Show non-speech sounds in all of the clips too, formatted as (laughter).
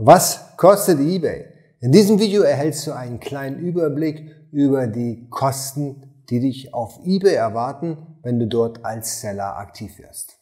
Was kostet eBay? In diesem Video erhältst du einen kleinen Überblick über die Kosten, die dich auf eBay erwarten, wenn du dort als Seller aktiv wirst.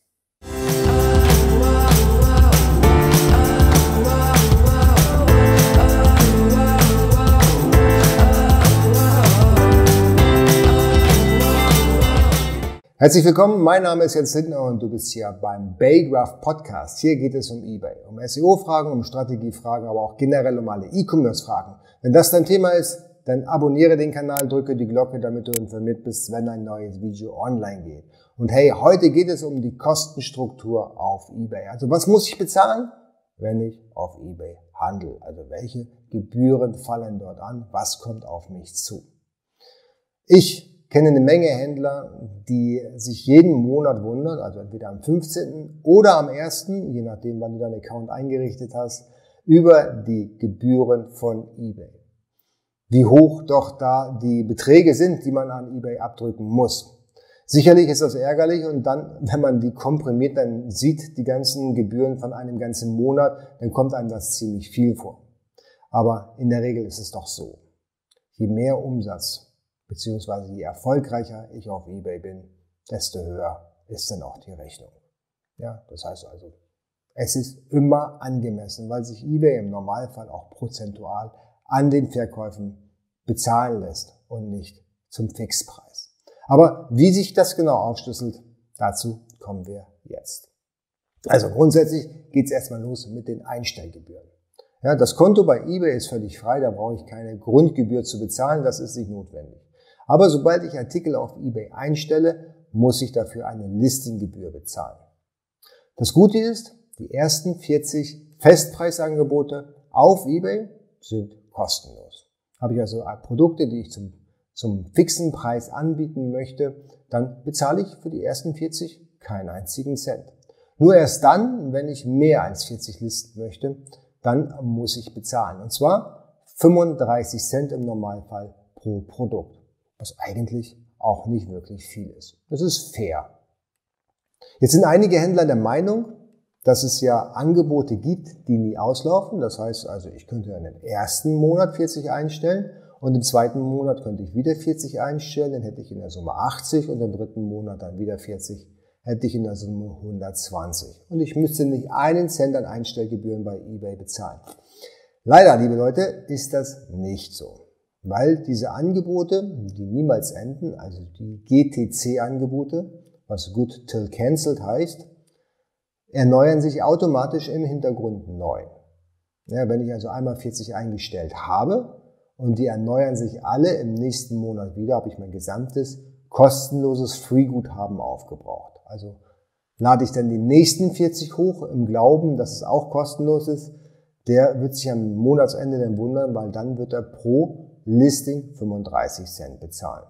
Herzlich willkommen, mein Name ist Jens Lindner und du bist hier beim Baygraph Podcast. Hier geht es um eBay, um SEO-Fragen, um Strategiefragen, aber auch generell um alle E-Commerce-Fragen. Wenn das dein Thema ist, dann abonniere den Kanal, drücke die Glocke, damit du informiert bist, wenn ein neues Video online geht. Und hey, heute geht es um die Kostenstruktur auf eBay. Also was muss ich bezahlen, wenn ich auf eBay handle? Also welche Gebühren fallen dort an? Was kommt auf mich zu? Ich kenne eine Menge Händler, die sich jeden Monat wundern, also entweder am 15. oder am 1., je nachdem, wann du deinen Account eingerichtet hast, über die Gebühren von eBay. Wie hoch doch da die Beträge sind, die man an eBay abdrücken muss. Sicherlich ist das ärgerlich und dann, (laughs) wenn man die komprimiert dann sieht, die ganzen Gebühren von einem ganzen Monat, dann kommt einem das ziemlich viel vor. Aber in der Regel ist es doch so. Je mehr Umsatz beziehungsweise je erfolgreicher ich auf eBay bin, desto höher ist dann auch die Rechnung. Ja, das heißt also, es ist immer angemessen, weil sich eBay im Normalfall auch prozentual an den Verkäufen bezahlen lässt und nicht zum Fixpreis. Aber wie sich das genau aufschlüsselt, dazu kommen wir jetzt. Also grundsätzlich geht es erstmal los mit den Einstellgebühren. Ja, das Konto bei eBay ist völlig frei, da brauche ich keine Grundgebühr zu bezahlen, das ist nicht notwendig. Aber sobald ich Artikel auf eBay einstelle, muss ich dafür eine Listinggebühr bezahlen. Das Gute ist, die ersten 40 Festpreisangebote auf eBay sind kostenlos. Habe ich also Produkte, die ich zum, zum fixen Preis anbieten möchte, dann bezahle ich für die ersten 40 keinen einzigen Cent. Nur erst dann, wenn ich mehr als 40 listen möchte, dann muss ich bezahlen. Und zwar 35 Cent im Normalfall pro Produkt was eigentlich auch nicht wirklich viel ist. Das ist fair. Jetzt sind einige Händler der Meinung, dass es ja Angebote gibt, die nie auslaufen. Das heißt also, ich könnte in dem ersten Monat 40 einstellen und im zweiten Monat könnte ich wieder 40 einstellen, dann hätte ich in der Summe 80 und im dritten Monat dann wieder 40, hätte ich in der Summe 120. Und ich müsste nicht einen Cent an Einstellgebühren bei eBay bezahlen. Leider, liebe Leute, ist das nicht so weil diese Angebote, die niemals enden, also die GTC-Angebote, was Good Till Cancelled heißt, erneuern sich automatisch im Hintergrund neu. Ja, wenn ich also einmal 40 eingestellt habe und die erneuern sich alle im nächsten Monat wieder, habe ich mein gesamtes kostenloses Free-Guthaben aufgebraucht. Also lade ich dann die nächsten 40 hoch im Glauben, dass es auch kostenlos ist, der wird sich am Monatsende dann wundern, weil dann wird er pro Listing 35 Cent bezahlen.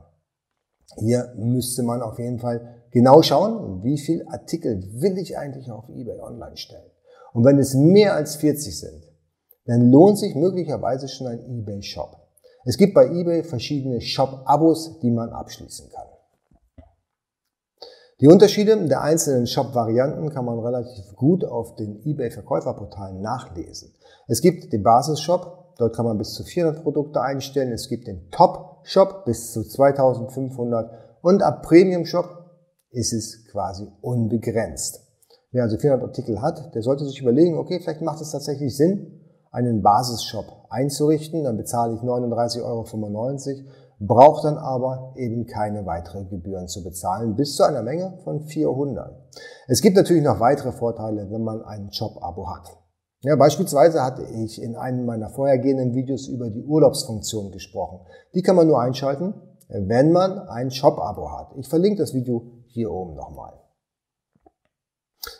Hier müsste man auf jeden Fall genau schauen, wie viel Artikel will ich eigentlich auf eBay online stellen. Und wenn es mehr als 40 sind, dann lohnt sich möglicherweise schon ein eBay Shop. Es gibt bei eBay verschiedene Shop-Abos, die man abschließen kann. Die Unterschiede der einzelnen Shop-Varianten kann man relativ gut auf den eBay-Verkäuferportalen nachlesen. Es gibt den Basis-Shop, Dort kann man bis zu 400 Produkte einstellen. Es gibt den Top Shop bis zu 2500 und ab Premium Shop ist es quasi unbegrenzt. Wer also 400 Artikel hat, der sollte sich überlegen, okay, vielleicht macht es tatsächlich Sinn, einen Basisshop einzurichten. Dann bezahle ich 39,95 Euro, braucht dann aber eben keine weitere Gebühren zu bezahlen, bis zu einer Menge von 400. Es gibt natürlich noch weitere Vorteile, wenn man ein Job-Abo hat. Ja, beispielsweise hatte ich in einem meiner vorhergehenden Videos über die Urlaubsfunktion gesprochen. Die kann man nur einschalten, wenn man ein Shop-Abo hat. Ich verlinke das Video hier oben nochmal.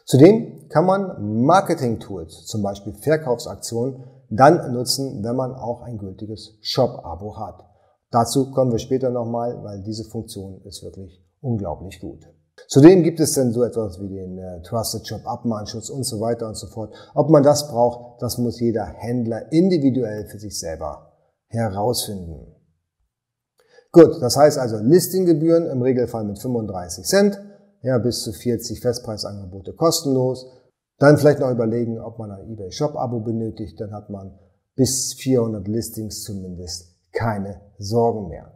Zudem kann man Marketing-Tools, zum Beispiel Verkaufsaktionen, dann nutzen, wenn man auch ein gültiges Shop-Abo hat. Dazu kommen wir später nochmal, weil diese Funktion ist wirklich unglaublich gut. Zudem gibt es dann so etwas wie den äh, Trusted Shop Abmahnschutz und so weiter und so fort. Ob man das braucht, das muss jeder Händler individuell für sich selber herausfinden. Gut, das heißt also Listinggebühren im Regelfall mit 35 Cent, ja, bis zu 40 Festpreisangebote kostenlos. Dann vielleicht noch überlegen, ob man ein eBay Shop Abo benötigt, dann hat man bis 400 Listings zumindest keine Sorgen mehr.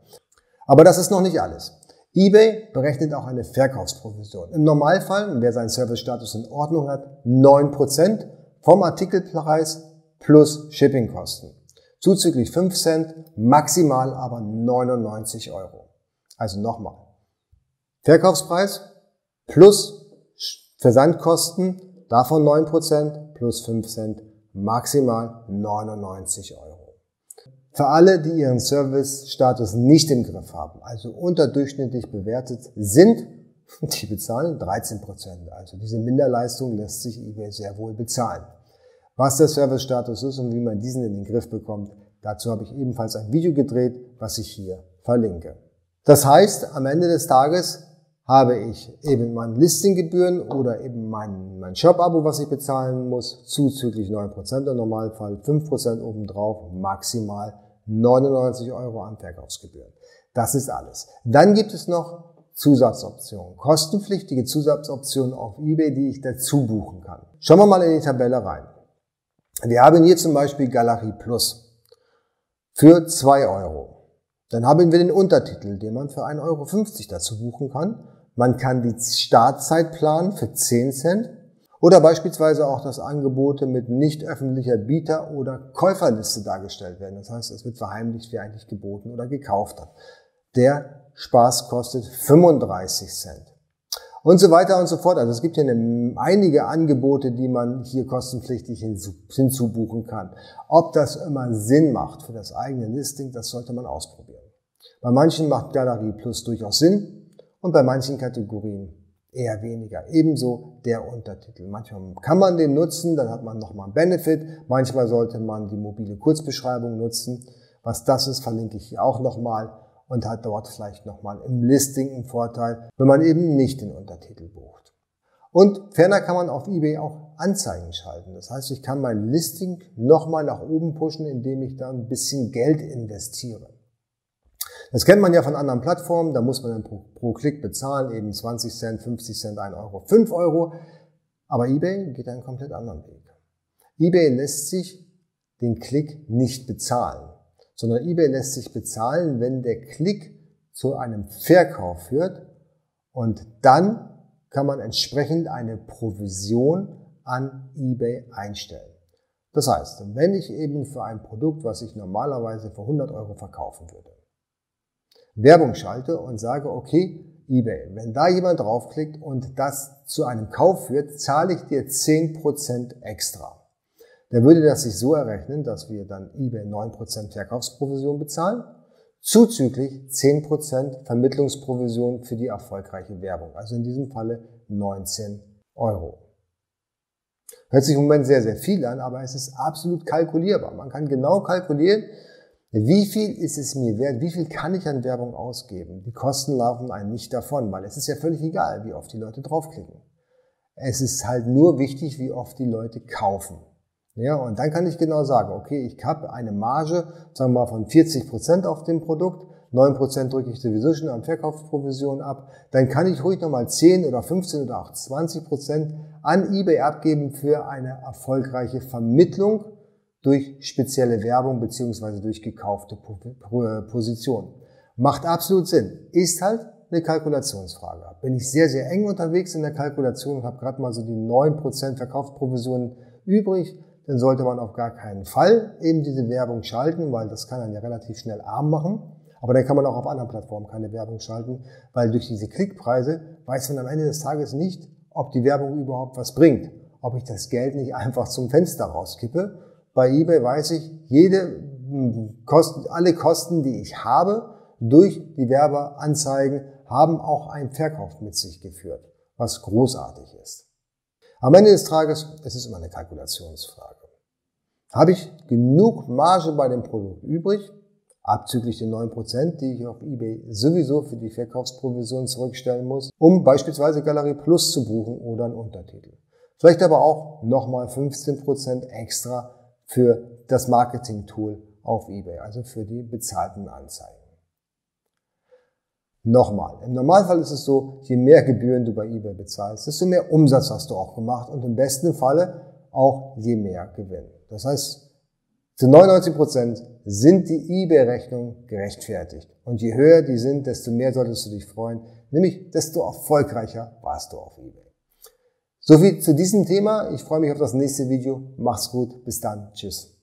Aber das ist noch nicht alles. eBay berechnet auch eine Verkaufsprovision. Im Normalfall, wer seinen Service-Status in Ordnung hat, 9% vom Artikelpreis plus Shippingkosten. Zuzüglich 5 Cent, maximal aber 99 Euro. Also nochmal. Verkaufspreis plus Versandkosten, davon 9% plus 5 Cent, maximal 99 Euro. Für alle, die ihren Service-Status nicht im Griff haben, also unterdurchschnittlich bewertet sind, (laughs) die bezahlen 13 Prozent. Also diese Minderleistung lässt sich eBay sehr wohl bezahlen. Was der Service-Status ist und wie man diesen in den Griff bekommt, dazu habe ich ebenfalls ein Video gedreht, was ich hier verlinke. Das heißt, am Ende des Tages habe ich eben meine Listinggebühren oder eben mein, mein Shop-Abo, was ich bezahlen muss, zuzüglich 9% im Normalfall, 5% obendrauf, maximal 99 Euro an Verkaufsgebühren. Das ist alles. Dann gibt es noch Zusatzoptionen, kostenpflichtige Zusatzoptionen auf eBay, die ich dazu buchen kann. Schauen wir mal in die Tabelle rein. Wir haben hier zum Beispiel Galerie Plus für 2 Euro. Dann haben wir den Untertitel, den man für 1,50 Euro dazu buchen kann. Man kann die Startzeit planen für 10 Cent oder beispielsweise auch, dass Angebote mit nicht öffentlicher Bieter- oder Käuferliste dargestellt werden. Das heißt, es wird verheimlicht, wer eigentlich geboten oder gekauft hat. Der Spaß kostet 35 Cent. Und so weiter und so fort. Also es gibt hier eine, einige Angebote, die man hier kostenpflichtig hinzubuchen kann. Ob das immer Sinn macht für das eigene Listing, das sollte man ausprobieren. Bei manchen macht Galerie Plus durchaus Sinn, und bei manchen Kategorien eher weniger. Ebenso der Untertitel. Manchmal kann man den nutzen, dann hat man nochmal einen Benefit. Manchmal sollte man die mobile Kurzbeschreibung nutzen. Was das ist, verlinke ich hier auch nochmal und hat dort vielleicht nochmal im Listing einen Vorteil, wenn man eben nicht den Untertitel bucht. Und ferner kann man auf eBay auch Anzeigen schalten. Das heißt, ich kann mein Listing nochmal nach oben pushen, indem ich da ein bisschen Geld investiere. Das kennt man ja von anderen Plattformen, da muss man dann pro, pro Klick bezahlen, eben 20 Cent, 50 Cent, 1 Euro, 5 Euro. Aber eBay geht einen komplett anderen Weg. eBay lässt sich den Klick nicht bezahlen, sondern eBay lässt sich bezahlen, wenn der Klick zu einem Verkauf führt und dann kann man entsprechend eine Provision an eBay einstellen. Das heißt, wenn ich eben für ein Produkt, was ich normalerweise für 100 Euro verkaufen würde, Werbung schalte und sage, okay, eBay, wenn da jemand draufklickt und das zu einem Kauf führt, zahle ich dir 10% extra. Dann würde das sich so errechnen, dass wir dann eBay 9% Verkaufsprovision bezahlen, zuzüglich 10% Vermittlungsprovision für die erfolgreiche Werbung. Also in diesem Falle 19 Euro. Hört sich im Moment sehr, sehr viel an, aber es ist absolut kalkulierbar. Man kann genau kalkulieren, wie viel ist es mir wert? Wie viel kann ich an Werbung ausgeben? Die Kosten laufen einem nicht davon, weil es ist ja völlig egal, wie oft die Leute draufklicken. Es ist halt nur wichtig, wie oft die Leute kaufen. Ja, und dann kann ich genau sagen, okay, ich habe eine Marge, sagen wir mal von 40 Prozent auf dem Produkt, 9 Prozent drücke ich sowieso schon an Verkaufsprovision ab, dann kann ich ruhig nochmal 10 oder 15 oder auch 20 Prozent an eBay abgeben für eine erfolgreiche Vermittlung durch spezielle Werbung beziehungsweise durch gekaufte Positionen. Macht absolut Sinn. Ist halt eine Kalkulationsfrage. Bin ich sehr, sehr eng unterwegs in der Kalkulation und habe gerade mal so die 9% Verkaufsprovisionen übrig, dann sollte man auf gar keinen Fall eben diese Werbung schalten, weil das kann dann ja relativ schnell arm machen. Aber dann kann man auch auf anderen Plattformen keine Werbung schalten, weil durch diese Klickpreise weiß man am Ende des Tages nicht, ob die Werbung überhaupt was bringt. Ob ich das Geld nicht einfach zum Fenster rauskippe bei eBay weiß ich, jede Kosten, alle Kosten, die ich habe, durch die Werbeanzeigen haben auch einen Verkauf mit sich geführt, was großartig ist. Am Ende des Tages es ist immer eine Kalkulationsfrage. Habe ich genug Marge bei dem Produkt übrig, abzüglich den 9%, die ich auf eBay sowieso für die Verkaufsprovision zurückstellen muss, um beispielsweise Galerie Plus zu buchen oder einen Untertitel. Vielleicht aber auch nochmal 15% extra für das Marketing-Tool auf eBay, also für die bezahlten Anzeigen. Nochmal, im Normalfall ist es so, je mehr Gebühren du bei eBay bezahlst, desto mehr Umsatz hast du auch gemacht und im besten Falle auch je mehr Gewinn. Das heißt, zu 99 Prozent sind die eBay-Rechnungen gerechtfertigt. Und je höher die sind, desto mehr solltest du dich freuen, nämlich desto erfolgreicher warst du auf eBay. Soviel zu diesem Thema. Ich freue mich auf das nächste Video. Mach's gut. Bis dann. Tschüss.